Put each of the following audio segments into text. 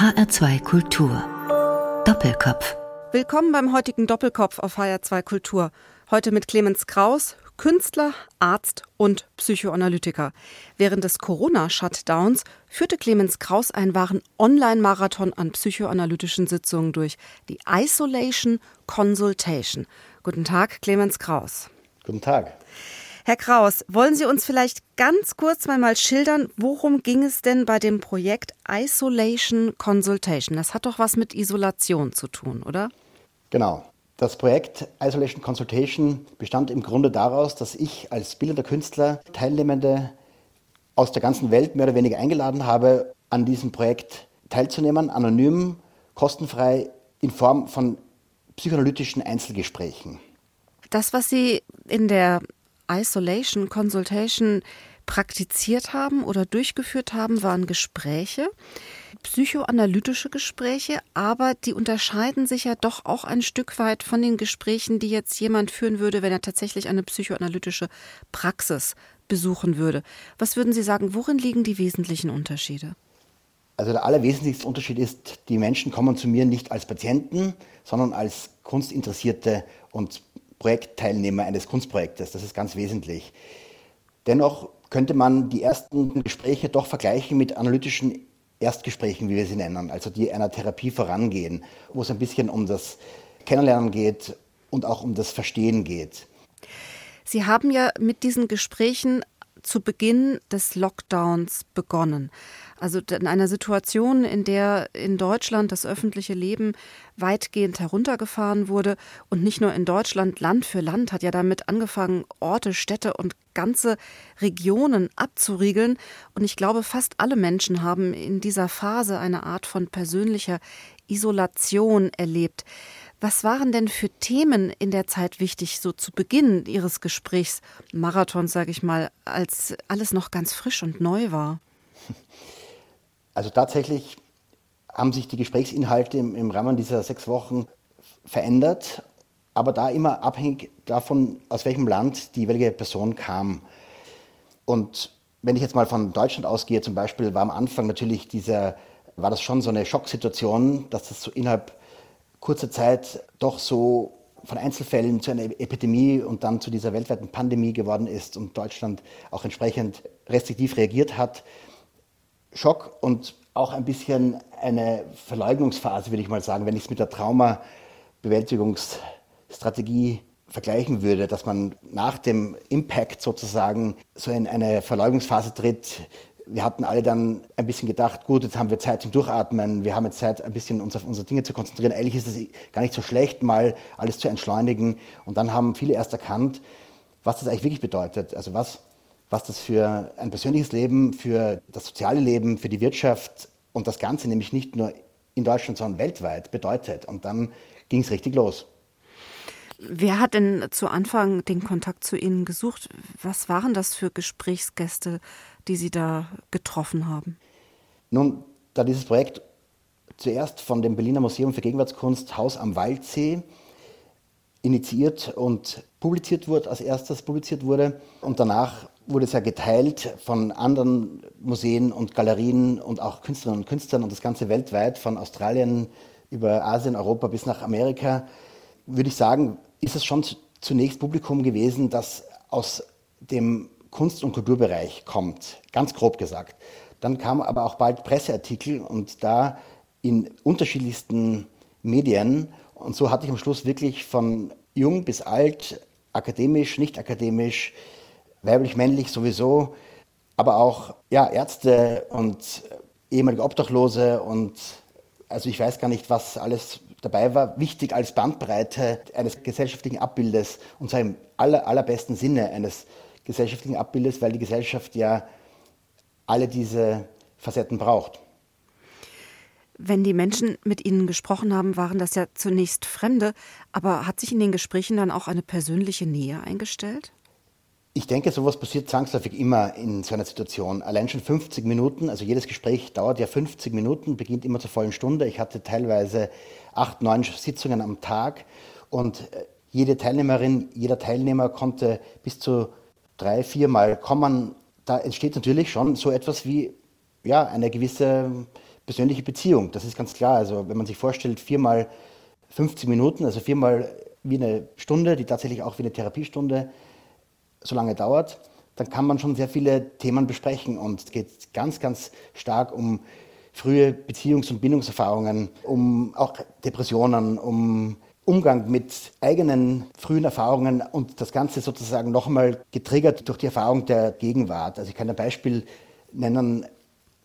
HR2 Kultur. Doppelkopf. Willkommen beim heutigen Doppelkopf auf HR2 Kultur. Heute mit Clemens Kraus, Künstler, Arzt und Psychoanalytiker. Während des Corona-Shutdowns führte Clemens Kraus einen wahren Online-Marathon an psychoanalytischen Sitzungen durch. Die Isolation Consultation. Guten Tag, Clemens Kraus. Guten Tag. Herr Kraus, wollen Sie uns vielleicht ganz kurz mal schildern, worum ging es denn bei dem Projekt Isolation Consultation? Das hat doch was mit Isolation zu tun, oder? Genau. Das Projekt Isolation Consultation bestand im Grunde daraus, dass ich als bildender Künstler Teilnehmende aus der ganzen Welt mehr oder weniger eingeladen habe, an diesem Projekt teilzunehmen, anonym, kostenfrei, in Form von psychoanalytischen Einzelgesprächen. Das, was Sie in der Isolation Consultation praktiziert haben oder durchgeführt haben, waren Gespräche psychoanalytische Gespräche, aber die unterscheiden sich ja doch auch ein Stück weit von den Gesprächen, die jetzt jemand führen würde, wenn er tatsächlich eine psychoanalytische Praxis besuchen würde. Was würden Sie sagen, worin liegen die wesentlichen Unterschiede? Also der allerwesentlichste Unterschied ist, die Menschen kommen zu mir nicht als Patienten, sondern als Kunstinteressierte und Projektteilnehmer eines Kunstprojektes. Das ist ganz wesentlich. Dennoch könnte man die ersten Gespräche doch vergleichen mit analytischen Erstgesprächen, wie wir sie nennen, also die einer Therapie vorangehen, wo es ein bisschen um das Kennenlernen geht und auch um das Verstehen geht. Sie haben ja mit diesen Gesprächen zu Beginn des Lockdowns begonnen. Also in einer Situation, in der in Deutschland das öffentliche Leben weitgehend heruntergefahren wurde und nicht nur in Deutschland, Land für Land hat ja damit angefangen, Orte, Städte und ganze Regionen abzuriegeln. Und ich glaube, fast alle Menschen haben in dieser Phase eine Art von persönlicher Isolation erlebt. Was waren denn für Themen in der Zeit wichtig, so zu Beginn Ihres Gesprächsmarathons, sage ich mal, als alles noch ganz frisch und neu war? Also tatsächlich haben sich die Gesprächsinhalte im, im Rahmen dieser sechs Wochen verändert, aber da immer abhängig davon, aus welchem Land die jeweilige Person kam. Und wenn ich jetzt mal von Deutschland ausgehe, zum Beispiel, war am Anfang natürlich dieser, war das schon so eine Schocksituation, dass das so innerhalb kurzer Zeit doch so von Einzelfällen zu einer Epidemie und dann zu dieser weltweiten Pandemie geworden ist und Deutschland auch entsprechend restriktiv reagiert hat. Schock und auch ein bisschen eine Verleugnungsphase, würde ich mal sagen, wenn ich es mit der Traumabewältigungsstrategie vergleichen würde, dass man nach dem Impact sozusagen so in eine Verleugnungsphase tritt. Wir hatten alle dann ein bisschen gedacht, gut, jetzt haben wir Zeit zum Durchatmen, wir haben jetzt Zeit, ein bisschen uns auf unsere Dinge zu konzentrieren. Eigentlich ist es gar nicht so schlecht, mal alles zu entschleunigen. Und dann haben viele erst erkannt, was das eigentlich wirklich bedeutet. Also was was das für ein persönliches Leben, für das soziale Leben, für die Wirtschaft und das Ganze nämlich nicht nur in Deutschland, sondern weltweit bedeutet. Und dann ging es richtig los. Wer hat denn zu Anfang den Kontakt zu Ihnen gesucht? Was waren das für Gesprächsgäste, die Sie da getroffen haben? Nun, da dieses Projekt zuerst von dem Berliner Museum für Gegenwartskunst Haus am Waldsee initiiert und publiziert wurde, als erstes publiziert wurde und danach wurde es ja geteilt von anderen Museen und Galerien und auch Künstlerinnen und Künstlern und das Ganze weltweit, von Australien über Asien, Europa bis nach Amerika, würde ich sagen, ist es schon zunächst Publikum gewesen, das aus dem Kunst- und Kulturbereich kommt, ganz grob gesagt. Dann kamen aber auch bald Presseartikel und da in unterschiedlichsten Medien. Und so hatte ich am Schluss wirklich von jung bis alt, akademisch, nicht akademisch, weiblich, männlich sowieso, aber auch ja, Ärzte und ehemalige Obdachlose und also ich weiß gar nicht, was alles dabei war. Wichtig als Bandbreite eines gesellschaftlichen Abbildes und zwar im aller, allerbesten Sinne eines gesellschaftlichen Abbildes, weil die Gesellschaft ja alle diese Facetten braucht. Wenn die Menschen mit Ihnen gesprochen haben, waren das ja zunächst Fremde, aber hat sich in den Gesprächen dann auch eine persönliche Nähe eingestellt? Ich denke, sowas passiert zwangsläufig immer in so einer Situation. Allein schon 50 Minuten, also jedes Gespräch dauert ja 50 Minuten, beginnt immer zur vollen Stunde. Ich hatte teilweise acht, neun Sitzungen am Tag und äh, jede Teilnehmerin, jeder Teilnehmer konnte bis zu drei, viermal kommen. Da entsteht natürlich schon so etwas wie ja, eine gewisse persönliche Beziehung. Das ist ganz klar. Also wenn man sich vorstellt, viermal 50 Minuten, also viermal wie eine Stunde, die tatsächlich auch wie eine Therapiestunde so lange dauert, dann kann man schon sehr viele Themen besprechen. Und es geht ganz, ganz stark um frühe Beziehungs- und Bindungserfahrungen, um auch Depressionen, um Umgang mit eigenen frühen Erfahrungen und das Ganze sozusagen nochmal getriggert durch die Erfahrung der Gegenwart. Also ich kann ein Beispiel nennen,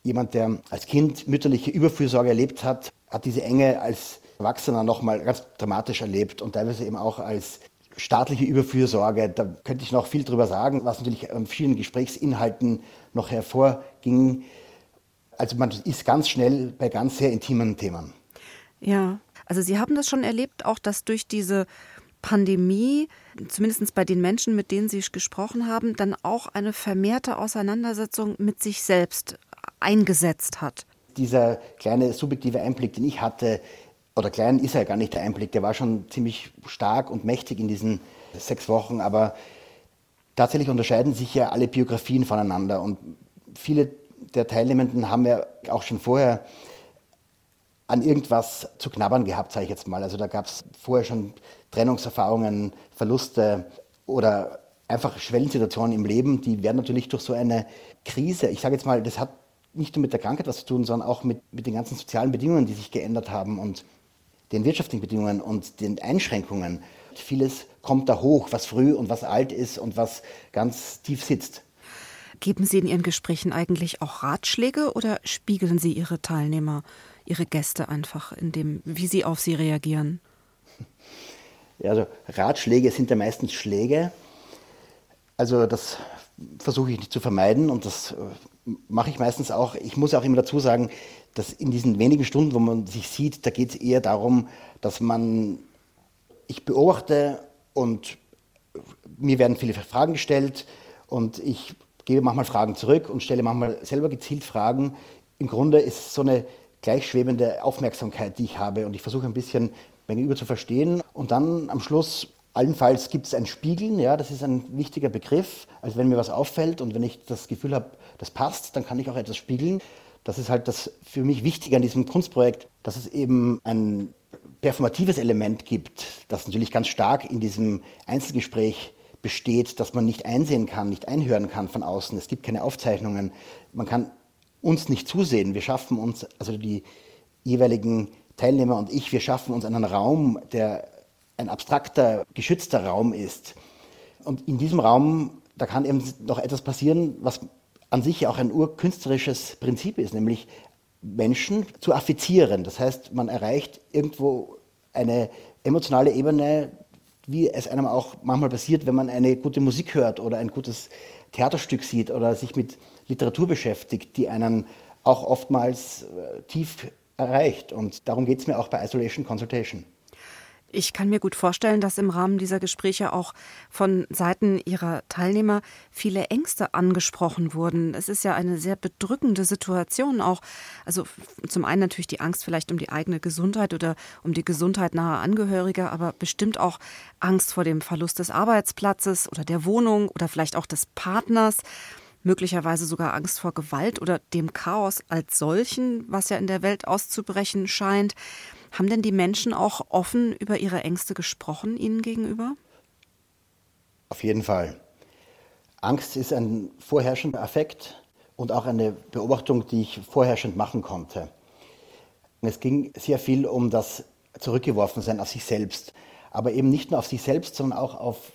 jemand, der als Kind mütterliche Überfürsorge erlebt hat, hat diese Enge als Erwachsener nochmal ganz dramatisch erlebt und teilweise eben auch als staatliche Überfürsorge. Da könnte ich noch viel drüber sagen, was natürlich an vielen Gesprächsinhalten noch hervorging. Also man ist ganz schnell bei ganz sehr intimen Themen. Ja, also Sie haben das schon erlebt, auch dass durch diese Pandemie, zumindest bei den Menschen, mit denen Sie gesprochen haben, dann auch eine vermehrte Auseinandersetzung mit sich selbst eingesetzt hat. Dieser kleine subjektive Einblick, den ich hatte, oder klein ist er gar nicht der Einblick, der war schon ziemlich stark und mächtig in diesen sechs Wochen, aber tatsächlich unterscheiden sich ja alle Biografien voneinander. Und viele der Teilnehmenden haben ja auch schon vorher an irgendwas zu knabbern gehabt, sage ich jetzt mal. Also da gab es vorher schon Trennungserfahrungen, Verluste oder einfach Schwellensituationen im Leben, die werden natürlich durch so eine Krise, ich sage jetzt mal, das hat nicht nur mit der Krankheit was zu tun, sondern auch mit, mit den ganzen sozialen Bedingungen, die sich geändert haben. Und den wirtschaftlichen Bedingungen und den Einschränkungen. Vieles kommt da hoch, was früh und was alt ist und was ganz tief sitzt. Geben Sie in Ihren Gesprächen eigentlich auch Ratschläge oder spiegeln Sie Ihre Teilnehmer, Ihre Gäste einfach in dem, wie sie auf sie reagieren? Ja, also Ratschläge sind ja meistens Schläge. Also das versuche ich nicht zu vermeiden und das äh, mache ich meistens auch. Ich muss auch immer dazu sagen, dass in diesen wenigen Stunden, wo man sich sieht, da geht es eher darum, dass man, ich beobachte und mir werden viele Fragen gestellt und ich gebe manchmal Fragen zurück und stelle manchmal selber gezielt Fragen. Im Grunde ist es so eine gleichschwebende Aufmerksamkeit, die ich habe und ich versuche ein bisschen mein Gegenüber zu verstehen und dann am Schluss Allenfalls gibt es ein Spiegeln, ja, das ist ein wichtiger Begriff. Also wenn mir was auffällt und wenn ich das Gefühl habe, das passt, dann kann ich auch etwas spiegeln. Das ist halt das für mich Wichtige an diesem Kunstprojekt, dass es eben ein performatives Element gibt, das natürlich ganz stark in diesem Einzelgespräch besteht, dass man nicht einsehen kann, nicht einhören kann von außen. Es gibt keine Aufzeichnungen. Man kann uns nicht zusehen. Wir schaffen uns, also die jeweiligen Teilnehmer und ich, wir schaffen uns einen Raum, der ein abstrakter, geschützter Raum ist. Und in diesem Raum, da kann eben noch etwas passieren, was an sich auch ein urkünstlerisches Prinzip ist, nämlich Menschen zu affizieren. Das heißt, man erreicht irgendwo eine emotionale Ebene, wie es einem auch manchmal passiert, wenn man eine gute Musik hört oder ein gutes Theaterstück sieht oder sich mit Literatur beschäftigt, die einen auch oftmals äh, tief erreicht. Und darum geht es mir auch bei Isolation Consultation. Ich kann mir gut vorstellen, dass im Rahmen dieser Gespräche auch von Seiten Ihrer Teilnehmer viele Ängste angesprochen wurden. Es ist ja eine sehr bedrückende Situation auch. Also zum einen natürlich die Angst vielleicht um die eigene Gesundheit oder um die Gesundheit naher Angehöriger, aber bestimmt auch Angst vor dem Verlust des Arbeitsplatzes oder der Wohnung oder vielleicht auch des Partners möglicherweise sogar Angst vor Gewalt oder dem Chaos als solchen, was ja in der Welt auszubrechen scheint. Haben denn die Menschen auch offen über ihre Ängste gesprochen Ihnen gegenüber? Auf jeden Fall. Angst ist ein vorherrschender Affekt und auch eine Beobachtung, die ich vorherrschend machen konnte. Es ging sehr viel um das Zurückgeworfensein auf sich selbst, aber eben nicht nur auf sich selbst, sondern auch auf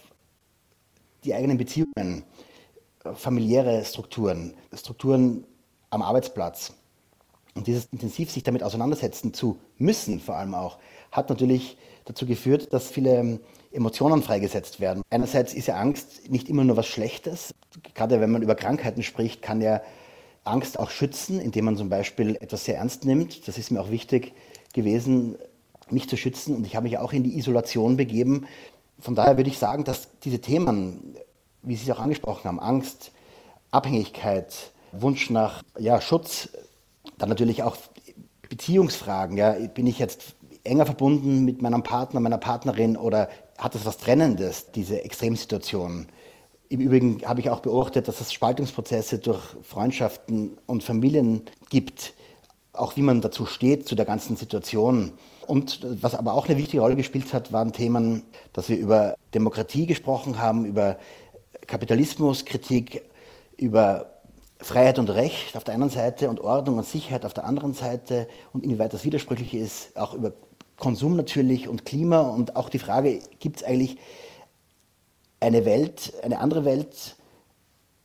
die eigenen Beziehungen, familiäre Strukturen, Strukturen am Arbeitsplatz. Und dieses intensiv sich damit auseinandersetzen zu müssen, vor allem auch, hat natürlich dazu geführt, dass viele ähm, Emotionen freigesetzt werden. Einerseits ist ja Angst nicht immer nur was Schlechtes. Gerade wenn man über Krankheiten spricht, kann ja Angst auch schützen, indem man zum Beispiel etwas sehr ernst nimmt. Das ist mir auch wichtig gewesen, mich zu schützen. Und ich habe mich auch in die Isolation begeben. Von daher würde ich sagen, dass diese Themen, wie Sie es auch angesprochen haben, Angst, Abhängigkeit, Wunsch nach ja, Schutz, dann natürlich auch Beziehungsfragen. Ja. Bin ich jetzt enger verbunden mit meinem Partner, meiner Partnerin oder hat es was Trennendes, diese Extremsituation? Im Übrigen habe ich auch beobachtet, dass es Spaltungsprozesse durch Freundschaften und Familien gibt, auch wie man dazu steht, zu der ganzen Situation. Und was aber auch eine wichtige Rolle gespielt hat, waren Themen, dass wir über Demokratie gesprochen haben, über Kapitalismuskritik, über Freiheit und Recht auf der einen Seite und Ordnung und Sicherheit auf der anderen Seite und inwieweit das widersprüchlich ist, auch über Konsum natürlich und Klima und auch die Frage, gibt es eigentlich eine Welt, eine andere Welt,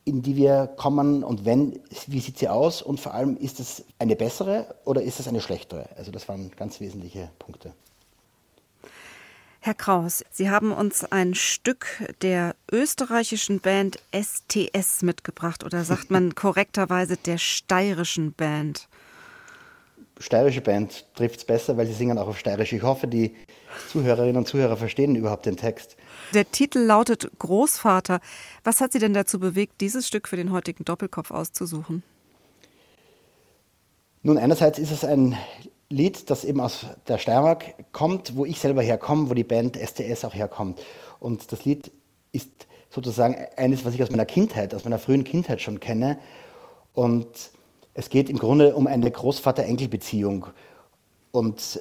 in die wir kommen und wenn, wie sieht sie aus und vor allem, ist es eine bessere oder ist es eine schlechtere? Also das waren ganz wesentliche Punkte. Herr Kraus, Sie haben uns ein Stück der österreichischen Band STS mitgebracht oder sagt man korrekterweise der steirischen Band? Steirische Band trifft es besser, weil sie singen auch auf Steirisch. Ich hoffe, die Zuhörerinnen und Zuhörer verstehen überhaupt den Text. Der Titel lautet Großvater. Was hat Sie denn dazu bewegt, dieses Stück für den heutigen Doppelkopf auszusuchen? Nun, einerseits ist es ein Lied, das eben aus der Steiermark kommt, wo ich selber herkomme, wo die Band STS auch herkommt. Und das Lied ist sozusagen eines, was ich aus meiner Kindheit, aus meiner frühen Kindheit schon kenne. Und es geht im Grunde um eine Großvater-Enkel-Beziehung. Und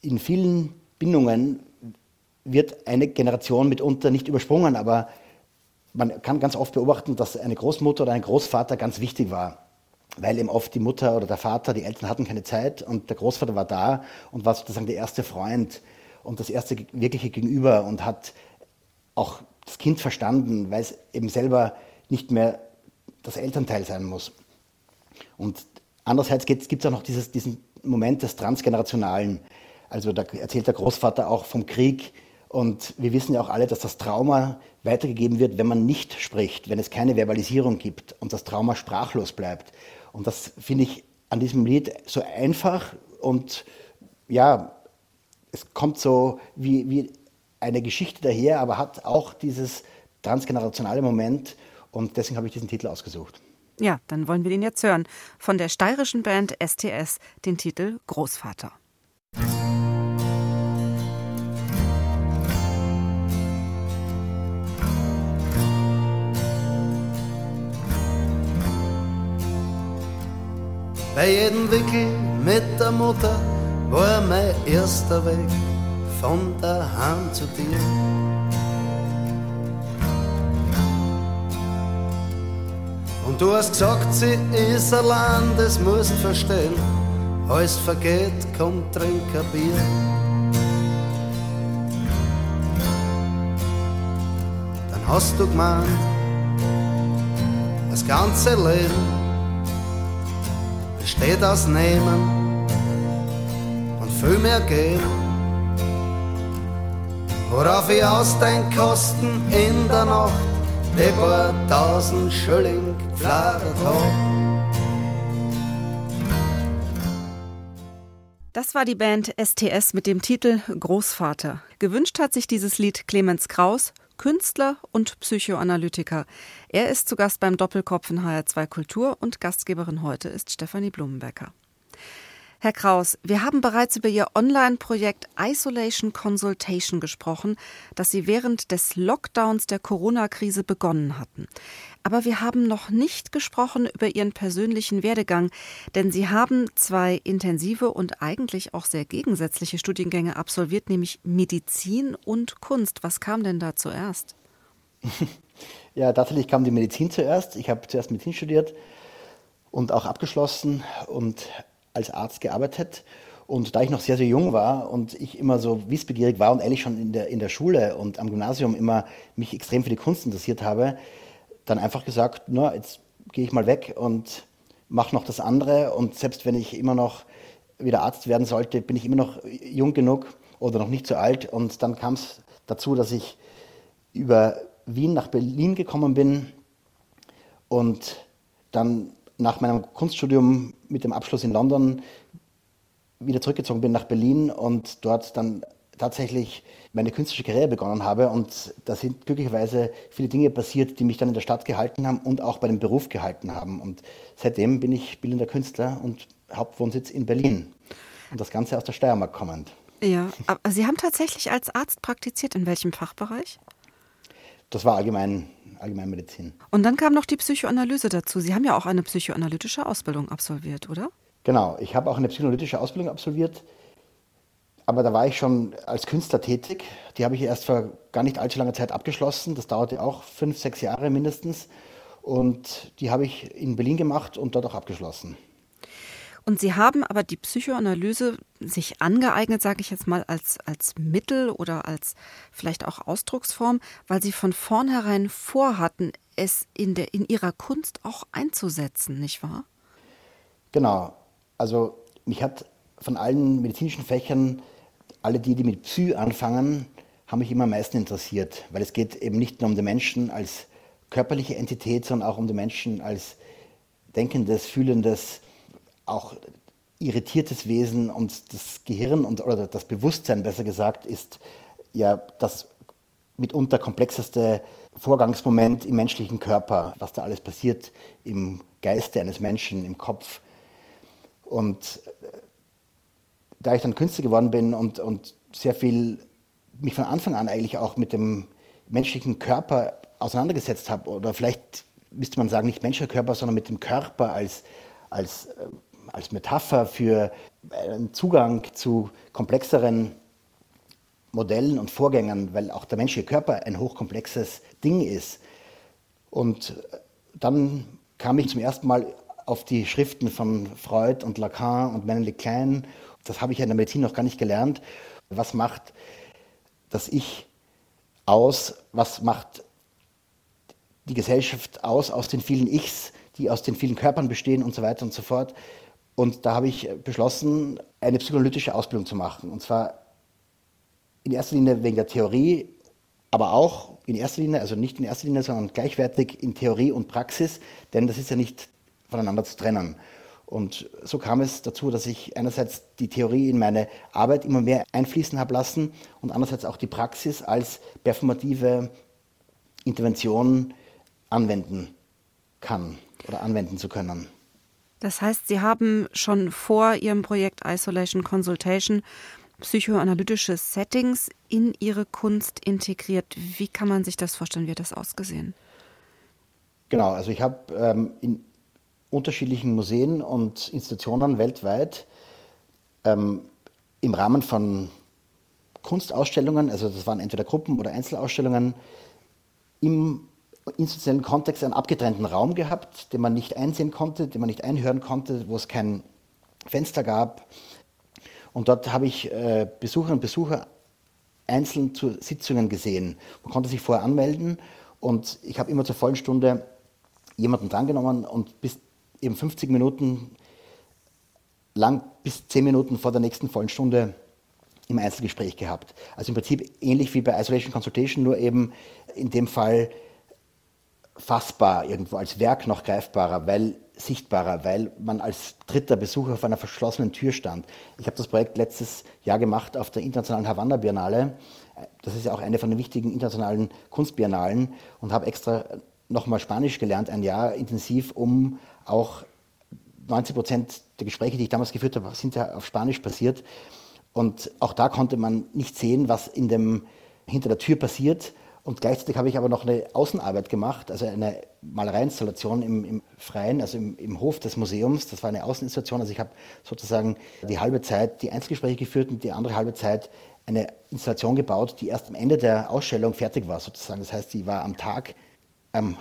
in vielen Bindungen wird eine Generation mitunter nicht übersprungen, aber man kann ganz oft beobachten, dass eine Großmutter oder ein Großvater ganz wichtig war weil eben oft die Mutter oder der Vater, die Eltern hatten keine Zeit und der Großvater war da und war sozusagen der erste Freund und das erste wirkliche Gegenüber und hat auch das Kind verstanden, weil es eben selber nicht mehr das Elternteil sein muss. Und andererseits gibt es auch noch dieses, diesen Moment des Transgenerationalen. Also da erzählt der Großvater auch vom Krieg und wir wissen ja auch alle, dass das Trauma weitergegeben wird, wenn man nicht spricht, wenn es keine Verbalisierung gibt und das Trauma sprachlos bleibt. Und das finde ich an diesem Lied so einfach und ja, es kommt so wie, wie eine Geschichte daher, aber hat auch dieses transgenerationale Moment und deswegen habe ich diesen Titel ausgesucht. Ja, dann wollen wir den jetzt hören. Von der steirischen Band STS den Titel Großvater. Bei jedem Wickel mit der Mutter war mein erster Weg von daheim zu dir. Und du hast gesagt, sie ist allein, das musst verstehen. Alles vergeht, komm, trink ein Bier. Dann hast du gemeint, das ganze Leben besteht aus Nehmen und viel mehr Geben. Worauf ich aus den Kosten in der Nacht die paar tausend Schilling geflattert hab. Das war die Band STS mit dem Titel Großvater. Gewünscht hat sich dieses Lied Clemens Kraus, Künstler und Psychoanalytiker. Er ist zu Gast beim Doppelkopf in HR2 Kultur und Gastgeberin heute ist Stefanie Blumenbecker. Herr Kraus, wir haben bereits über Ihr Online-Projekt Isolation Consultation gesprochen, das Sie während des Lockdowns der Corona-Krise begonnen hatten. Aber wir haben noch nicht gesprochen über Ihren persönlichen Werdegang, denn Sie haben zwei intensive und eigentlich auch sehr gegensätzliche Studiengänge absolviert, nämlich Medizin und Kunst. Was kam denn da zuerst? Ja, tatsächlich kam die Medizin zuerst. Ich habe zuerst Medizin studiert und auch abgeschlossen und als Arzt gearbeitet. Und da ich noch sehr, sehr jung war und ich immer so wissbegierig war und eigentlich schon in der, in der Schule und am Gymnasium immer mich extrem für die Kunst interessiert habe, dann einfach gesagt, na, jetzt gehe ich mal weg und mache noch das andere. Und selbst wenn ich immer noch wieder Arzt werden sollte, bin ich immer noch jung genug oder noch nicht so alt. Und dann kam es dazu, dass ich über Wien nach Berlin gekommen bin und dann nach meinem Kunststudium mit dem Abschluss in London wieder zurückgezogen bin nach Berlin und dort dann tatsächlich meine künstlerische Karriere begonnen habe. Und da sind glücklicherweise viele Dinge passiert, die mich dann in der Stadt gehalten haben und auch bei dem Beruf gehalten haben. Und seitdem bin ich bildender Künstler und Hauptwohnsitz in Berlin. Und das Ganze aus der Steiermark kommend. Ja, aber Sie haben tatsächlich als Arzt praktiziert. In welchem Fachbereich? Das war allgemein Allgemeinmedizin. Und dann kam noch die Psychoanalyse dazu. Sie haben ja auch eine psychoanalytische Ausbildung absolviert, oder? Genau, ich habe auch eine psychoanalytische Ausbildung absolviert, aber da war ich schon als Künstler tätig. Die habe ich erst vor gar nicht allzu langer Zeit abgeschlossen. Das dauerte auch fünf, sechs Jahre mindestens. Und die habe ich in Berlin gemacht und dort auch abgeschlossen. Und Sie haben aber die Psychoanalyse sich angeeignet, sage ich jetzt mal, als, als Mittel oder als vielleicht auch Ausdrucksform, weil Sie von vornherein vorhatten, es in, der, in Ihrer Kunst auch einzusetzen, nicht wahr? Genau. Also mich hat von allen medizinischen Fächern, alle die, die mit Psy anfangen, haben mich immer am meisten interessiert, weil es geht eben nicht nur um den Menschen als körperliche Entität, sondern auch um den Menschen als denkendes, fühlendes, auch irritiertes Wesen und das Gehirn und, oder das Bewusstsein, besser gesagt, ist ja das mitunter komplexeste Vorgangsmoment im menschlichen Körper, was da alles passiert im Geiste eines Menschen, im Kopf. Und da ich dann Künstler geworden bin und, und sehr viel mich von Anfang an eigentlich auch mit dem menschlichen Körper auseinandergesetzt habe, oder vielleicht müsste man sagen, nicht menschlicher Körper, sondern mit dem Körper als, als, äh, als Metapher für einen Zugang zu komplexeren Modellen und Vorgängern, weil auch der menschliche Körper ein hochkomplexes Ding ist. Und äh, dann kam ich zum ersten Mal auf die Schriften von Freud und Lacan und Mendeley Klein. Das habe ich ja in der Medizin noch gar nicht gelernt. Was macht das Ich aus? Was macht die Gesellschaft aus, aus den vielen Ichs, die aus den vielen Körpern bestehen und so weiter und so fort? Und da habe ich beschlossen, eine psychoanalytische Ausbildung zu machen. Und zwar in erster Linie wegen der Theorie, aber auch in erster Linie, also nicht in erster Linie, sondern gleichwertig in Theorie und Praxis, denn das ist ja nicht voneinander zu trennen. Und so kam es dazu, dass ich einerseits die Theorie in meine Arbeit immer mehr einfließen habe lassen und andererseits auch die Praxis als performative Intervention anwenden kann oder anwenden zu können. Das heißt, Sie haben schon vor Ihrem Projekt Isolation Consultation psychoanalytische Settings in Ihre Kunst integriert. Wie kann man sich das vorstellen? Wie hat das ausgesehen? Genau, also ich habe ähm, in unterschiedlichen Museen und Institutionen weltweit ähm, im Rahmen von Kunstausstellungen, also das waren entweder Gruppen- oder Einzelausstellungen, im institutionellen Kontext einen abgetrennten Raum gehabt, den man nicht einsehen konnte, den man nicht einhören konnte, wo es kein Fenster gab. Und dort habe ich äh, Besucherinnen und Besucher einzeln zu Sitzungen gesehen. Man konnte sich vorher anmelden und ich habe immer zur vollen Stunde jemanden drangenommen und bis eben 50 Minuten lang bis 10 Minuten vor der nächsten vollen Stunde im Einzelgespräch gehabt. Also im Prinzip ähnlich wie bei Isolation Consultation, nur eben in dem Fall fassbar irgendwo, als Werk noch greifbarer, weil sichtbarer, weil man als dritter Besucher auf einer verschlossenen Tür stand. Ich habe das Projekt letztes Jahr gemacht auf der internationalen Havanna Biennale. Das ist ja auch eine von den wichtigen internationalen Kunstbiennalen und habe extra nochmal Spanisch gelernt, ein Jahr intensiv, um auch 90 Prozent der Gespräche, die ich damals geführt habe, sind ja auf Spanisch passiert. Und auch da konnte man nicht sehen, was in dem, hinter der Tür passiert. Und gleichzeitig habe ich aber noch eine Außenarbeit gemacht, also eine Malereiinstallation im, im Freien, also im, im, Hof des Museums. Das war eine Außeninstallation. Also ich habe sozusagen die halbe Zeit die Einzelgespräche geführt und die andere halbe Zeit eine Installation gebaut, die erst am Ende der Ausstellung fertig war, sozusagen. Das heißt, die war am Tag, ähm,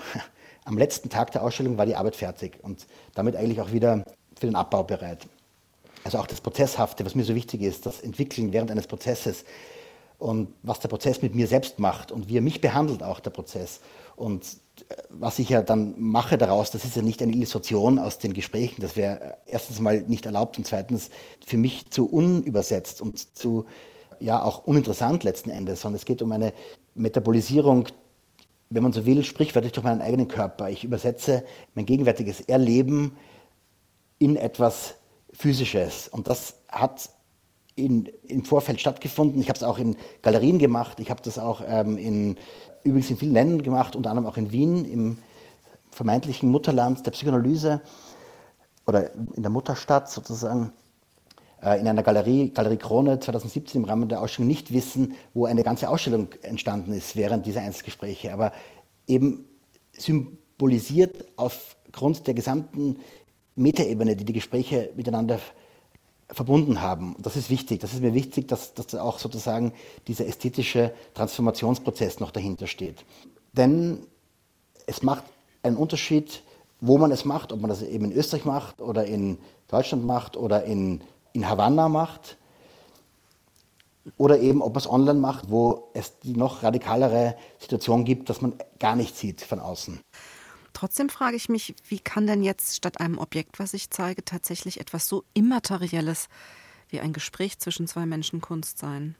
am letzten Tag der Ausstellung war die Arbeit fertig und damit eigentlich auch wieder für den Abbau bereit. Also auch das Prozesshafte, was mir so wichtig ist, das Entwickeln während eines Prozesses und was der Prozess mit mir selbst macht und wie er mich behandelt, auch der Prozess. Und äh, was ich ja dann mache daraus, das ist ja nicht eine Illustration aus den Gesprächen, das wäre erstens mal nicht erlaubt und zweitens für mich zu unübersetzt und zu, ja, auch uninteressant letzten Endes, sondern es geht um eine Metabolisierung wenn man so will, sprichwörtlich durch meinen eigenen Körper. Ich übersetze mein gegenwärtiges Erleben in etwas Physisches. Und das hat in, im Vorfeld stattgefunden. Ich habe es auch in Galerien gemacht. Ich habe das auch ähm, in, übrigens in vielen Ländern gemacht, unter anderem auch in Wien, im vermeintlichen Mutterland der Psychoanalyse oder in der Mutterstadt sozusagen. Äh, in einer Galerie, Galerie Krone 2017 im Rahmen der Ausstellung nicht wissen, wo eine ganze Ausstellung entstanden ist während dieser Einzelgespräche, aber eben symbolisiert aufgrund der gesamten Metaebene, die die Gespräche miteinander verbunden haben. Das ist wichtig. Das ist mir wichtig, dass, dass auch sozusagen dieser ästhetische Transformationsprozess noch dahinter steht. Denn es macht einen Unterschied, wo man es macht, ob man das eben in Österreich macht oder in Deutschland macht oder in, in Havanna macht oder eben ob man es online macht, wo es die noch radikalere Situation gibt, dass man gar nichts sieht von außen. Trotzdem frage ich mich, wie kann denn jetzt statt einem Objekt, was ich zeige, tatsächlich etwas so Immaterielles wie ein Gespräch zwischen zwei Menschen Kunst sein?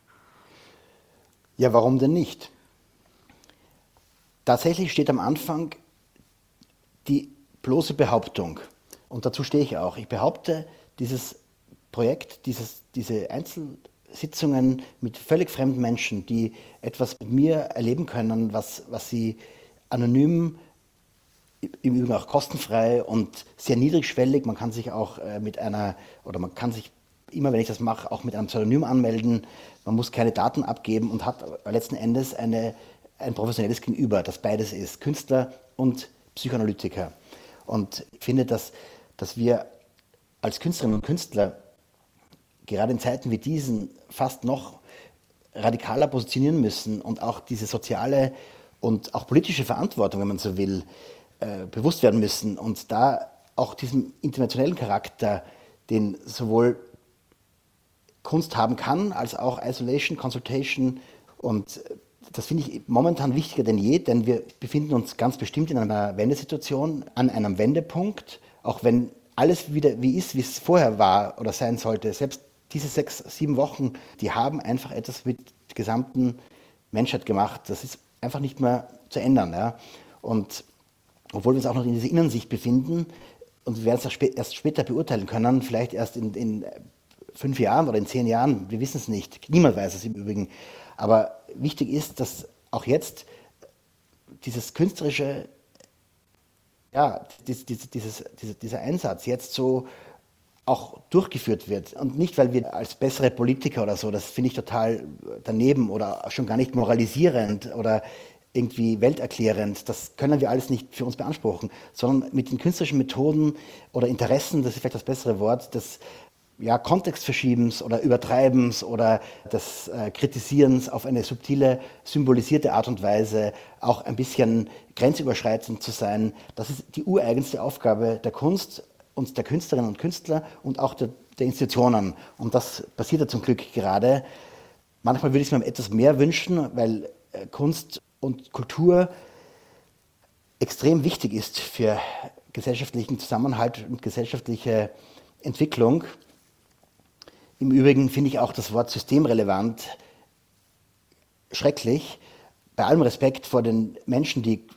Ja, warum denn nicht? Tatsächlich steht am Anfang die bloße Behauptung. Und dazu stehe ich auch. Ich behaupte, dieses Projekt, dieses, diese Einzelsitzungen mit völlig fremden Menschen, die etwas mit mir erleben können, was, was sie anonym im Übrigen auch kostenfrei und sehr niedrigschwellig. Man kann sich auch äh, mit einer, oder man kann sich immer, wenn ich das mache, auch mit einem Pseudonym anmelden. Man muss keine Daten abgeben und hat letzten Endes eine, ein professionelles Gegenüber, das beides ist, Künstler und Psychoanalytiker. Und ich finde, dass, dass wir als Künstlerinnen und Künstler gerade in Zeiten wie diesen fast noch radikaler positionieren müssen und auch diese soziale und auch politische Verantwortung, wenn man so will, äh, bewusst werden müssen und da auch diesen internationalen Charakter, den sowohl Kunst haben kann, als auch Isolation, Consultation und das finde ich momentan wichtiger denn je, denn wir befinden uns ganz bestimmt in einer Wendesituation, an einem Wendepunkt, auch wenn alles wieder wie ist, wie es vorher war oder sein sollte. Selbst diese sechs, sieben Wochen, die haben einfach etwas mit der gesamten Menschheit gemacht. Das ist einfach nicht mehr zu ändern. Ja? Und obwohl wir uns auch noch in dieser Innensicht befinden und wir werden es erst später beurteilen können, vielleicht erst in, in fünf Jahren oder in zehn Jahren, wir wissen es nicht. Niemand weiß es im Übrigen. Aber wichtig ist, dass auch jetzt dieses künstlerische, ja, dieses, dieses, dieser Einsatz jetzt so auch durchgeführt wird. Und nicht, weil wir als bessere Politiker oder so, das finde ich total daneben oder schon gar nicht moralisierend oder irgendwie welterklärend. Das können wir alles nicht für uns beanspruchen, sondern mit den künstlerischen Methoden oder Interessen, das ist vielleicht das bessere Wort, des ja, Kontextverschiebens oder Übertreibens oder des äh, Kritisierens auf eine subtile, symbolisierte Art und Weise auch ein bisschen grenzüberschreitend zu sein. Das ist die ureigenste Aufgabe der Kunst und der Künstlerinnen und Künstler und auch der, der Institutionen. Und das passiert ja zum Glück gerade. Manchmal würde ich es mir etwas mehr wünschen, weil äh, Kunst und Kultur extrem wichtig ist für gesellschaftlichen Zusammenhalt und gesellschaftliche Entwicklung. Im Übrigen finde ich auch das Wort systemrelevant schrecklich. Bei allem Respekt vor den Menschen, die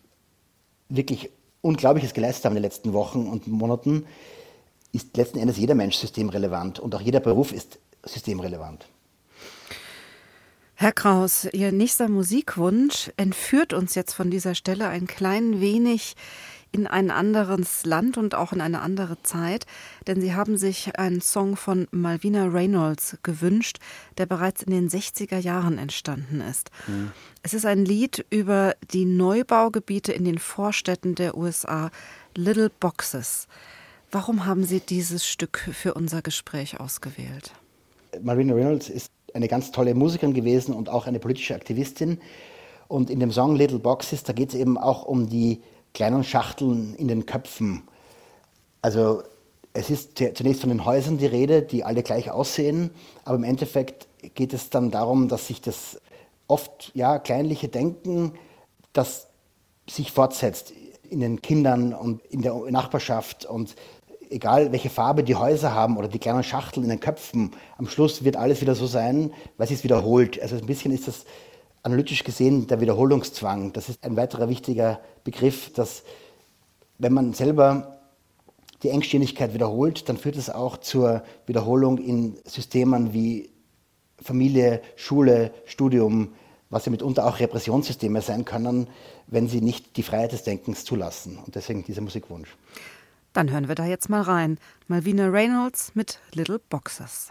wirklich Unglaubliches geleistet haben in den letzten Wochen und Monaten, ist letzten Endes jeder Mensch systemrelevant und auch jeder Beruf ist systemrelevant. Herr Kraus, Ihr nächster Musikwunsch entführt uns jetzt von dieser Stelle ein klein wenig in ein anderes Land und auch in eine andere Zeit, denn Sie haben sich einen Song von Malvina Reynolds gewünscht, der bereits in den 60er Jahren entstanden ist. Mhm. Es ist ein Lied über die Neubaugebiete in den Vorstädten der USA, Little Boxes. Warum haben Sie dieses Stück für unser Gespräch ausgewählt? Malvina Reynolds ist eine ganz tolle Musikerin gewesen und auch eine politische Aktivistin. Und in dem Song Little Boxes, da geht es eben auch um die kleinen Schachteln in den Köpfen. Also es ist zunächst von den Häusern die Rede, die alle gleich aussehen, aber im Endeffekt geht es dann darum, dass sich das oft ja kleinliche Denken, das sich fortsetzt in den Kindern und in der Nachbarschaft und egal welche Farbe die Häuser haben oder die kleinen Schachteln in den Köpfen, am Schluss wird alles wieder so sein, weil es wiederholt. Also ein bisschen ist das analytisch gesehen der Wiederholungszwang. Das ist ein weiterer wichtiger Begriff, dass wenn man selber die Engständigkeit wiederholt, dann führt es auch zur Wiederholung in Systemen wie Familie, Schule, Studium, was ja mitunter auch Repressionssysteme sein können, wenn sie nicht die Freiheit des Denkens zulassen. Und deswegen dieser Musikwunsch. Dann hören wir da jetzt mal rein. Malvina Reynolds mit Little Boxes.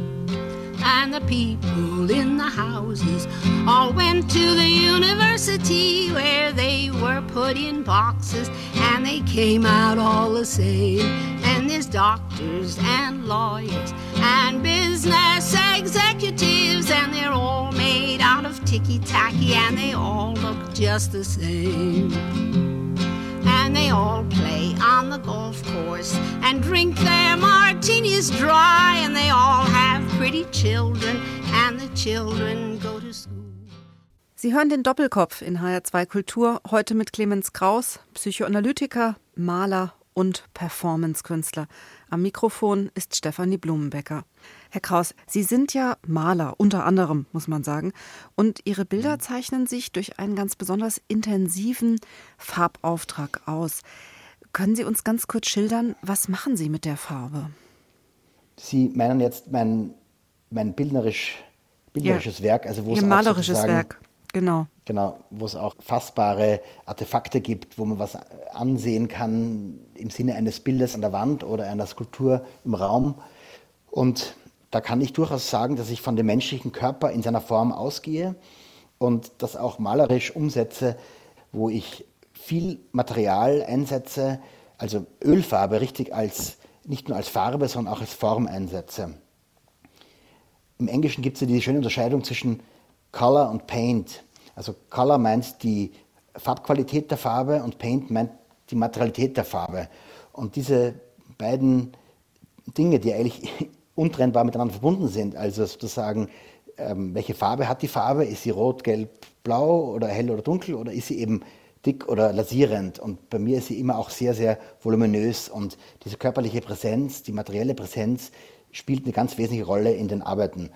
and the people in the houses all went to the university where they were put in boxes and they came out all the same. And there's doctors and lawyers and business executives, and they're all made out of ticky tacky and they all look just the same and they all play on the golf course and drink their martinis dry, and they all have pretty children, and the children go to school. Sie hören den Doppelkopf in HR2 Kultur, heute mit Clemens Kraus, Psychoanalytiker, Maler und Performancekünstler. Am Mikrofon ist Stefanie Blumenbecker. Herr Kraus, Sie sind ja Maler, unter anderem, muss man sagen. Und Ihre Bilder zeichnen sich durch einen ganz besonders intensiven Farbauftrag aus. Können Sie uns ganz kurz schildern, was machen Sie mit der Farbe? Sie meinen jetzt mein, mein bildnerisch, bildnerisches ja. Werk, also wo Ihr es malerisches Werk, genau. Genau, wo es auch fassbare Artefakte gibt, wo man was ansehen kann im Sinne eines Bildes an der Wand oder einer Skulptur im Raum. Und da kann ich durchaus sagen, dass ich von dem menschlichen Körper in seiner Form ausgehe und das auch malerisch umsetze, wo ich viel Material einsetze, also Ölfarbe richtig als nicht nur als Farbe, sondern auch als Form einsetze. Im Englischen gibt es ja diese schöne Unterscheidung zwischen Color und Paint. Also Color meint die Farbqualität der Farbe und Paint meint die Materialität der Farbe. Und diese beiden Dinge, die eigentlich untrennbar miteinander verbunden sind, also sozusagen, ähm, welche Farbe hat die Farbe? Ist sie rot, gelb, blau oder hell oder dunkel oder ist sie eben dick oder lasierend? Und bei mir ist sie immer auch sehr, sehr voluminös und diese körperliche Präsenz, die materielle Präsenz spielt eine ganz wesentliche Rolle in den Arbeiten.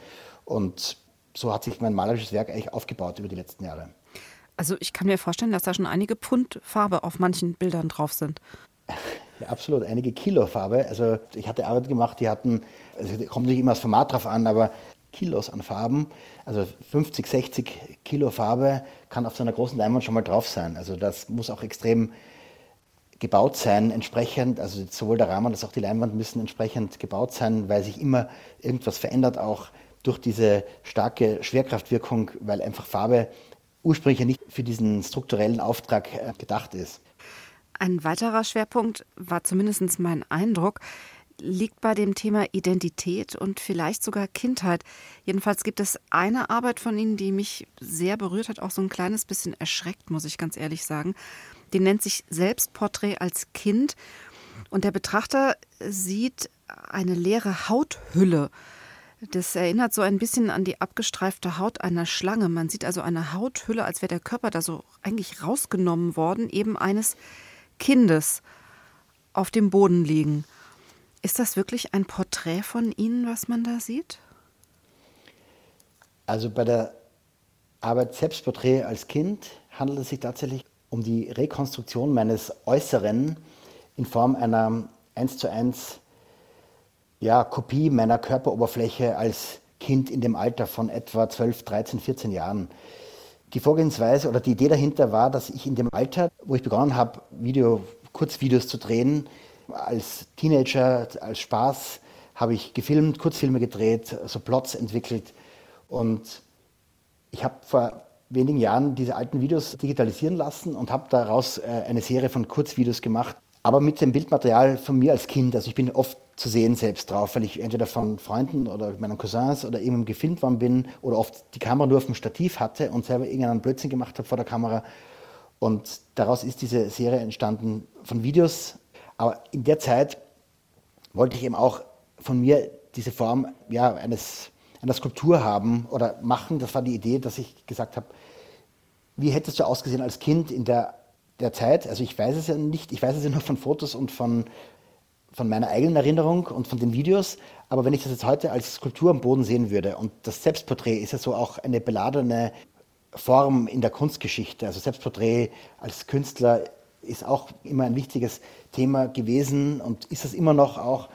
Und so hat sich mein malerisches Werk eigentlich aufgebaut über die letzten Jahre. Also ich kann mir vorstellen, dass da schon einige Pfund Farbe auf manchen Bildern drauf sind. Ja, absolut, einige Kilo Farbe. Also ich hatte Arbeit gemacht, die hatten, also kommt nicht immer das Format drauf an, aber Kilos an Farben, also 50, 60 Kilo Farbe kann auf so einer großen Leinwand schon mal drauf sein. Also das muss auch extrem gebaut sein, entsprechend, also sowohl der Rahmen als auch die Leinwand müssen entsprechend gebaut sein, weil sich immer irgendwas verändert, auch durch diese starke Schwerkraftwirkung, weil einfach Farbe ursprünglich ja nicht für diesen strukturellen Auftrag äh, gedacht ist. Ein weiterer Schwerpunkt war zumindest mein Eindruck, liegt bei dem Thema Identität und vielleicht sogar Kindheit. Jedenfalls gibt es eine Arbeit von Ihnen, die mich sehr berührt hat, auch so ein kleines bisschen erschreckt, muss ich ganz ehrlich sagen. Die nennt sich Selbstporträt als Kind. Und der Betrachter sieht eine leere Hauthülle das erinnert so ein bisschen an die abgestreifte Haut einer Schlange. Man sieht also eine Hauthülle, als wäre der Körper da so eigentlich rausgenommen worden, eben eines Kindes auf dem Boden liegen. Ist das wirklich ein Porträt von Ihnen, was man da sieht? Also bei der Arbeit Selbstporträt als Kind handelt es sich tatsächlich um die Rekonstruktion meines Äußeren in Form einer 1 zu 1 ja, Kopie meiner Körperoberfläche als Kind in dem Alter von etwa 12, 13, 14 Jahren. Die Vorgehensweise oder die Idee dahinter war, dass ich in dem Alter, wo ich begonnen habe, Video, Kurzvideos zu drehen, als Teenager, als Spaß, habe ich gefilmt, Kurzfilme gedreht, so Plots entwickelt. Und ich habe vor wenigen Jahren diese alten Videos digitalisieren lassen und habe daraus äh, eine Serie von Kurzvideos gemacht, aber mit dem Bildmaterial von mir als Kind. Also ich bin oft zu sehen selbst drauf, weil ich entweder von Freunden oder meinen Cousins oder irgendwann gefilmt worden bin oder oft die Kamera nur auf dem Stativ hatte und selber irgendeinen Blödsinn gemacht habe vor der Kamera. Und daraus ist diese Serie entstanden von Videos. Aber in der Zeit wollte ich eben auch von mir diese Form ja, eines, einer Skulptur haben oder machen. Das war die Idee, dass ich gesagt habe, wie hättest du ausgesehen als Kind in der der Zeit, also ich weiß es ja nicht, ich weiß es ja nur von Fotos und von, von meiner eigenen Erinnerung und von den Videos, aber wenn ich das jetzt heute als Skulptur am Boden sehen würde und das Selbstporträt ist ja so auch eine beladene Form in der Kunstgeschichte, also Selbstporträt als Künstler ist auch immer ein wichtiges Thema gewesen und ist es immer noch auch,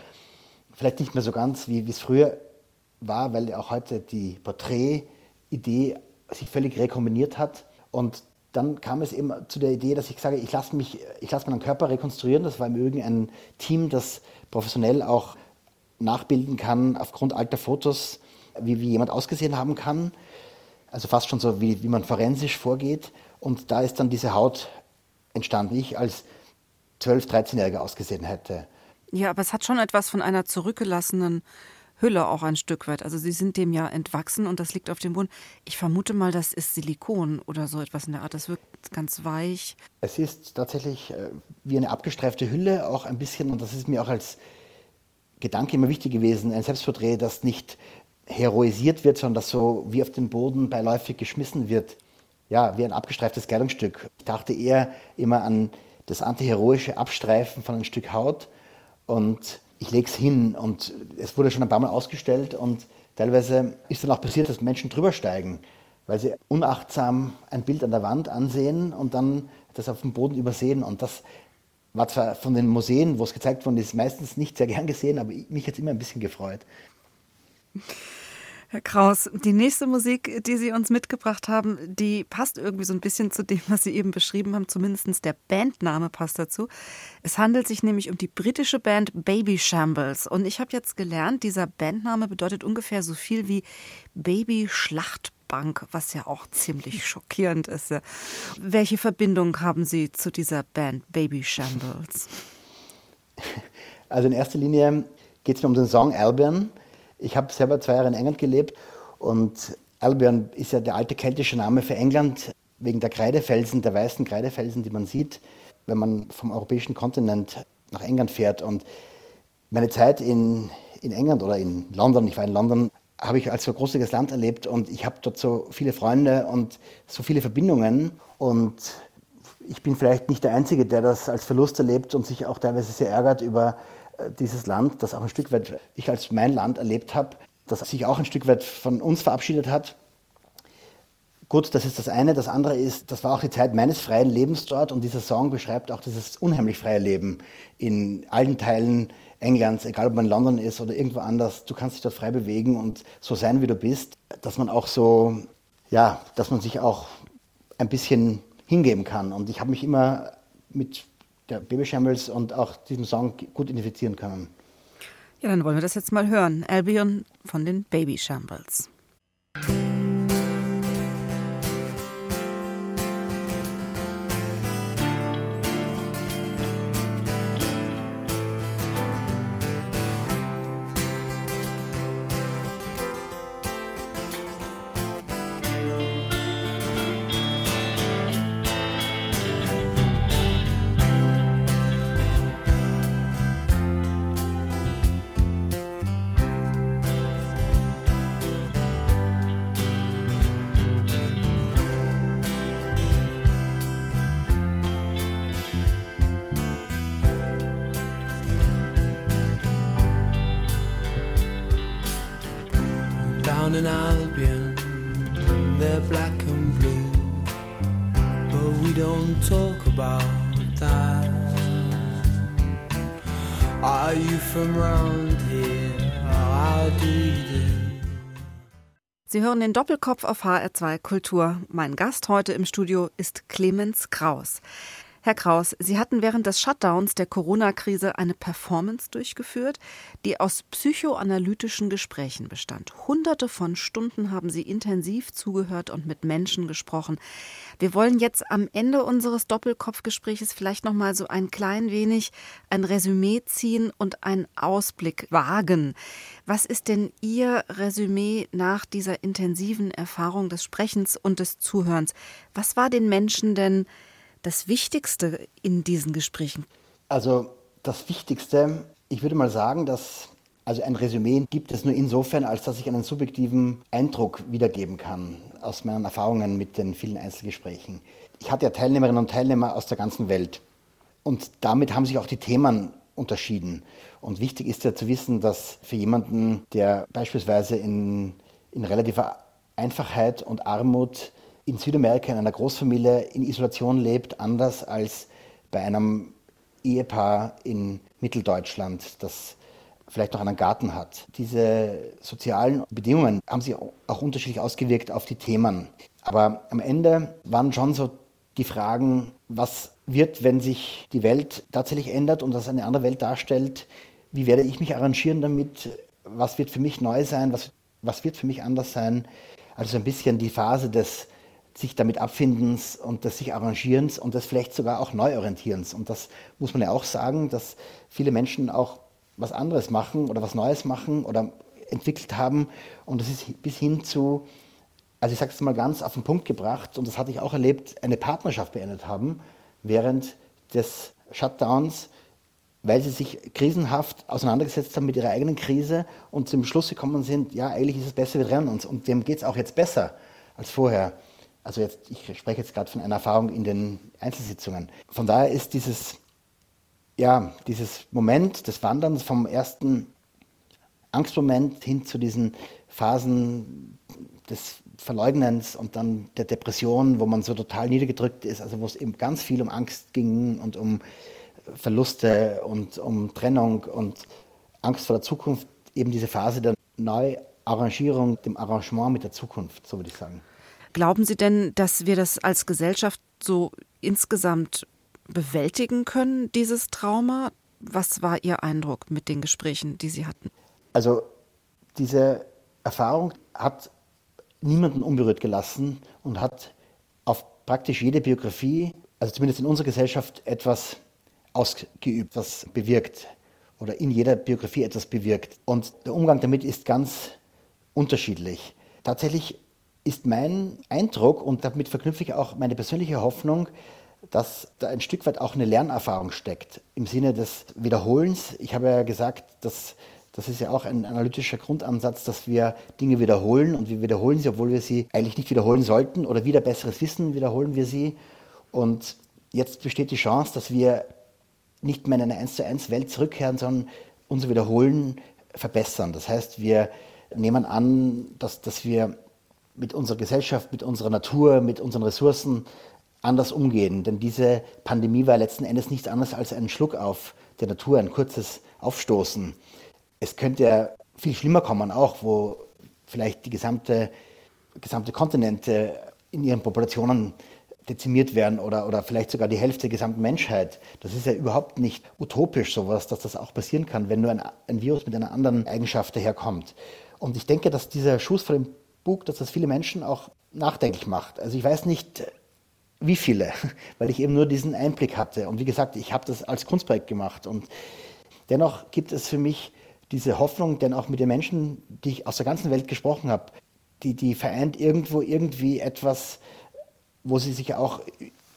vielleicht nicht mehr so ganz, wie es früher war, weil auch heute die Porträtidee sich völlig rekombiniert hat. Und dann kam es eben zu der Idee, dass ich sage, ich lasse mich, ich lasse meinen Körper rekonstruieren. Das war im Übrigen ein Team, das professionell auch nachbilden kann aufgrund alter Fotos, wie, wie jemand ausgesehen haben kann. Also fast schon so, wie, wie man forensisch vorgeht. Und da ist dann diese Haut entstanden, wie ich als 12-, 13-Jähriger ausgesehen hätte. Ja, aber es hat schon etwas von einer zurückgelassenen Hülle auch ein Stück weit. Also sie sind dem ja entwachsen und das liegt auf dem Boden. Ich vermute mal, das ist Silikon oder so etwas in der Art. Das wirkt ganz weich. Es ist tatsächlich äh, wie eine abgestreifte Hülle, auch ein bisschen, und das ist mir auch als Gedanke immer wichtig gewesen, ein Selbstporträt, das nicht heroisiert wird, sondern das so wie auf den Boden beiläufig geschmissen wird. Ja, wie ein abgestreiftes Kleidungsstück. Ich dachte eher immer an das antiheroische Abstreifen von einem Stück Haut und ich lege es hin und es wurde schon ein paar Mal ausgestellt und teilweise ist dann auch passiert, dass Menschen drüber steigen, weil sie unachtsam ein Bild an der Wand ansehen und dann das auf dem Boden übersehen und das war zwar von den Museen, wo es gezeigt worden ist, meistens nicht sehr gern gesehen, aber mich hat es immer ein bisschen gefreut. Herr Kraus, die nächste Musik, die Sie uns mitgebracht haben, die passt irgendwie so ein bisschen zu dem, was Sie eben beschrieben haben. Zumindest der Bandname passt dazu. Es handelt sich nämlich um die britische Band Baby Shambles. Und ich habe jetzt gelernt, dieser Bandname bedeutet ungefähr so viel wie Baby Schlachtbank, was ja auch ziemlich schockierend ist. Welche Verbindung haben Sie zu dieser Band Baby Shambles? Also in erster Linie geht es mir um den Song Albion ich habe selber zwei Jahre in England gelebt und Albion ist ja der alte keltische Name für England wegen der Kreidefelsen, der weißen Kreidefelsen, die man sieht, wenn man vom europäischen Kontinent nach England fährt. Und meine Zeit in, in England oder in London, ich war in London, habe ich als so großes Land erlebt und ich habe dort so viele Freunde und so viele Verbindungen. Und ich bin vielleicht nicht der Einzige, der das als Verlust erlebt und sich auch teilweise sehr ärgert über dieses Land, das auch ein Stück weit ich als mein Land erlebt habe, das sich auch ein Stück weit von uns verabschiedet hat. Gut, das ist das eine. Das andere ist, das war auch die Zeit meines freien Lebens dort und dieser Song beschreibt auch dieses unheimlich freie Leben in allen Teilen Englands, egal ob man in London ist oder irgendwo anders. Du kannst dich dort frei bewegen und so sein, wie du bist. Dass man auch so, ja, dass man sich auch ein bisschen hingeben kann. Und ich habe mich immer mit der Baby Shambles und auch diesem Song gut identifizieren können. Ja, dann wollen wir das jetzt mal hören. Albion von den Baby Sie hören den Doppelkopf auf HR2 Kultur. Mein Gast heute im Studio ist Clemens Kraus. Herr Kraus, Sie hatten während des Shutdowns der Corona-Krise eine Performance durchgeführt, die aus psychoanalytischen Gesprächen bestand. Hunderte von Stunden haben Sie intensiv zugehört und mit Menschen gesprochen. Wir wollen jetzt am Ende unseres Doppelkopfgespräches vielleicht noch mal so ein klein wenig ein Resümee ziehen und einen Ausblick wagen. Was ist denn Ihr Resümee nach dieser intensiven Erfahrung des Sprechens und des Zuhörens? Was war den Menschen denn das Wichtigste in diesen Gesprächen? Also das Wichtigste, ich würde mal sagen, dass also ein Resümee gibt es nur insofern, als dass ich einen subjektiven Eindruck wiedergeben kann aus meinen Erfahrungen mit den vielen Einzelgesprächen. Ich hatte ja Teilnehmerinnen und Teilnehmer aus der ganzen Welt und damit haben sich auch die Themen unterschieden. Und wichtig ist ja zu wissen, dass für jemanden, der beispielsweise in, in relativer Einfachheit und Armut in Südamerika in einer Großfamilie in Isolation lebt, anders als bei einem Ehepaar in Mitteldeutschland, das vielleicht noch einen Garten hat. Diese sozialen Bedingungen haben sich auch unterschiedlich ausgewirkt auf die Themen. Aber am Ende waren schon so die Fragen, was wird, wenn sich die Welt tatsächlich ändert und das eine andere Welt darstellt? Wie werde ich mich arrangieren damit? Was wird für mich neu sein? Was, was wird für mich anders sein? Also ein bisschen die Phase des sich damit abfindens und des sich arrangierens und des vielleicht sogar auch Neuorientierens. Und das muss man ja auch sagen, dass viele Menschen auch was anderes machen oder was Neues machen oder entwickelt haben. Und das ist bis hin zu, also ich sage es mal ganz auf den Punkt gebracht, und das hatte ich auch erlebt, eine Partnerschaft beendet haben während des Shutdowns, weil sie sich krisenhaft auseinandergesetzt haben mit ihrer eigenen Krise und zum Schluss gekommen sind, ja, eigentlich ist es besser, wir trennen uns. Und dem geht es auch jetzt besser als vorher. Also jetzt, ich spreche jetzt gerade von einer Erfahrung in den Einzelsitzungen. Von daher ist dieses, ja, dieses Moment des Wanderns vom ersten Angstmoment hin zu diesen Phasen des Verleugnens und dann der Depression, wo man so total niedergedrückt ist, also wo es eben ganz viel um Angst ging und um Verluste und um Trennung und Angst vor der Zukunft, eben diese Phase der Neuarrangierung, dem Arrangement mit der Zukunft, so würde ich sagen. Glauben Sie denn, dass wir das als Gesellschaft so insgesamt bewältigen können, dieses Trauma? Was war Ihr Eindruck mit den Gesprächen, die Sie hatten? Also diese Erfahrung hat niemanden unberührt gelassen und hat auf praktisch jede Biografie, also zumindest in unserer Gesellschaft, etwas ausgeübt, was bewirkt oder in jeder Biografie etwas bewirkt. Und der Umgang damit ist ganz unterschiedlich. Tatsächlich ist mein Eindruck, und damit verknüpfe ich auch meine persönliche Hoffnung, dass da ein Stück weit auch eine Lernerfahrung steckt im Sinne des Wiederholens. Ich habe ja gesagt, dass das ist ja auch ein analytischer Grundansatz, dass wir Dinge wiederholen und wir wiederholen sie, obwohl wir sie eigentlich nicht wiederholen sollten oder wieder besseres Wissen wiederholen wir sie. Und jetzt besteht die Chance, dass wir nicht mehr in eine 1 zu 1 Welt zurückkehren, sondern unser Wiederholen verbessern. Das heißt, wir nehmen an, dass, dass wir mit unserer Gesellschaft, mit unserer Natur, mit unseren Ressourcen anders umgehen. Denn diese Pandemie war letzten Endes nichts anderes als ein Schluck auf der Natur, ein kurzes Aufstoßen. Es könnte ja viel schlimmer kommen, auch wo vielleicht die gesamte, gesamte Kontinente in ihren Populationen dezimiert werden oder, oder vielleicht sogar die Hälfte der gesamten Menschheit. Das ist ja überhaupt nicht utopisch sowas, dass das auch passieren kann, wenn nur ein, ein Virus mit einer anderen Eigenschaft daherkommt. Und ich denke, dass dieser Schuss vor dem Bug, dass das viele Menschen auch nachdenklich macht. Also ich weiß nicht, wie viele, weil ich eben nur diesen Einblick hatte. Und wie gesagt, ich habe das als Kunstprojekt gemacht. Und dennoch gibt es für mich diese Hoffnung, denn auch mit den Menschen, die ich aus der ganzen Welt gesprochen habe, die, die vereint irgendwo irgendwie etwas, wo sie sich auch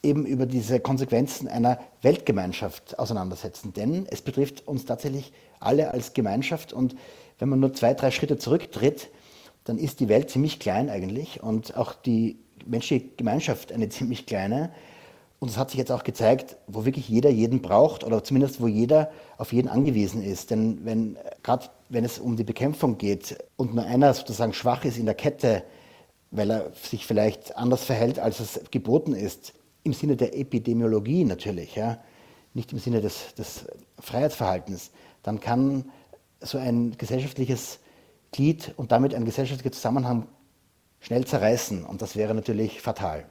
eben über diese Konsequenzen einer Weltgemeinschaft auseinandersetzen. Denn es betrifft uns tatsächlich alle als Gemeinschaft und wenn man nur zwei, drei Schritte zurücktritt, dann ist die Welt ziemlich klein eigentlich und auch die menschliche Gemeinschaft eine ziemlich kleine. Und es hat sich jetzt auch gezeigt, wo wirklich jeder jeden braucht oder zumindest wo jeder auf jeden angewiesen ist. Denn wenn, gerade wenn es um die Bekämpfung geht und nur einer sozusagen schwach ist in der Kette, weil er sich vielleicht anders verhält, als es geboten ist, im Sinne der Epidemiologie natürlich, ja, nicht im Sinne des, des Freiheitsverhaltens, dann kann so ein gesellschaftliches Glied und damit ein gesellschaftlicher Zusammenhang schnell zerreißen. Und das wäre natürlich fatal.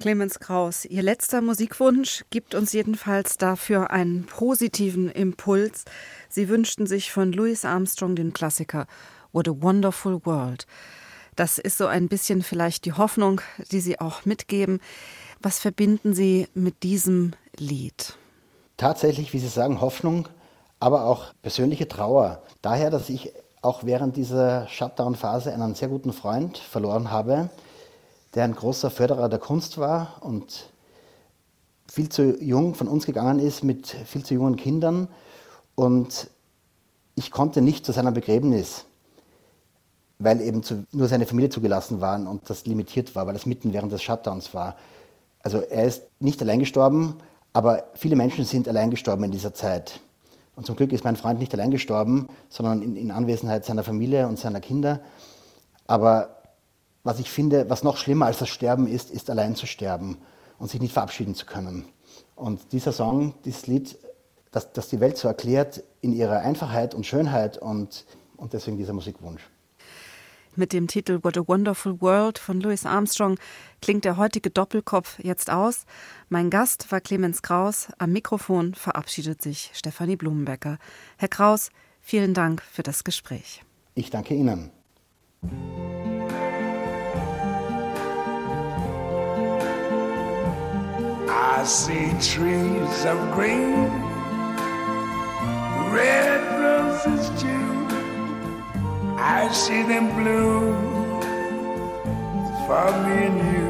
Clemens Kraus, Ihr letzter Musikwunsch gibt uns jedenfalls dafür einen positiven Impuls. Sie wünschten sich von Louis Armstrong den Klassiker What a Wonderful World. Das ist so ein bisschen vielleicht die Hoffnung, die Sie auch mitgeben. Was verbinden Sie mit diesem Lied? Tatsächlich, wie Sie sagen, Hoffnung, aber auch persönliche Trauer. Daher, dass ich auch während dieser Shutdown-Phase einen sehr guten Freund verloren habe, der ein großer Förderer der Kunst war und viel zu jung von uns gegangen ist mit viel zu jungen Kindern. Und ich konnte nicht zu seinem Begräbnis, weil eben zu, nur seine Familie zugelassen waren und das limitiert war, weil das mitten während des Shutdowns war. Also er ist nicht allein gestorben, aber viele Menschen sind allein gestorben in dieser Zeit. Und zum Glück ist mein Freund nicht allein gestorben, sondern in, in Anwesenheit seiner Familie und seiner Kinder. Aber was ich finde, was noch schlimmer als das Sterben ist, ist allein zu sterben und sich nicht verabschieden zu können. Und dieser Song, dieses Lied, das, das die Welt so erklärt in ihrer Einfachheit und Schönheit und, und deswegen dieser Musikwunsch. Mit dem Titel What a Wonderful World von Louis Armstrong klingt der heutige Doppelkopf jetzt aus. Mein Gast war Clemens Kraus. Am Mikrofon verabschiedet sich Stefanie Blumenbecker. Herr Kraus, vielen Dank für das Gespräch. Ich danke Ihnen. I see trees of green, red roses too. I see them bloom for me and you.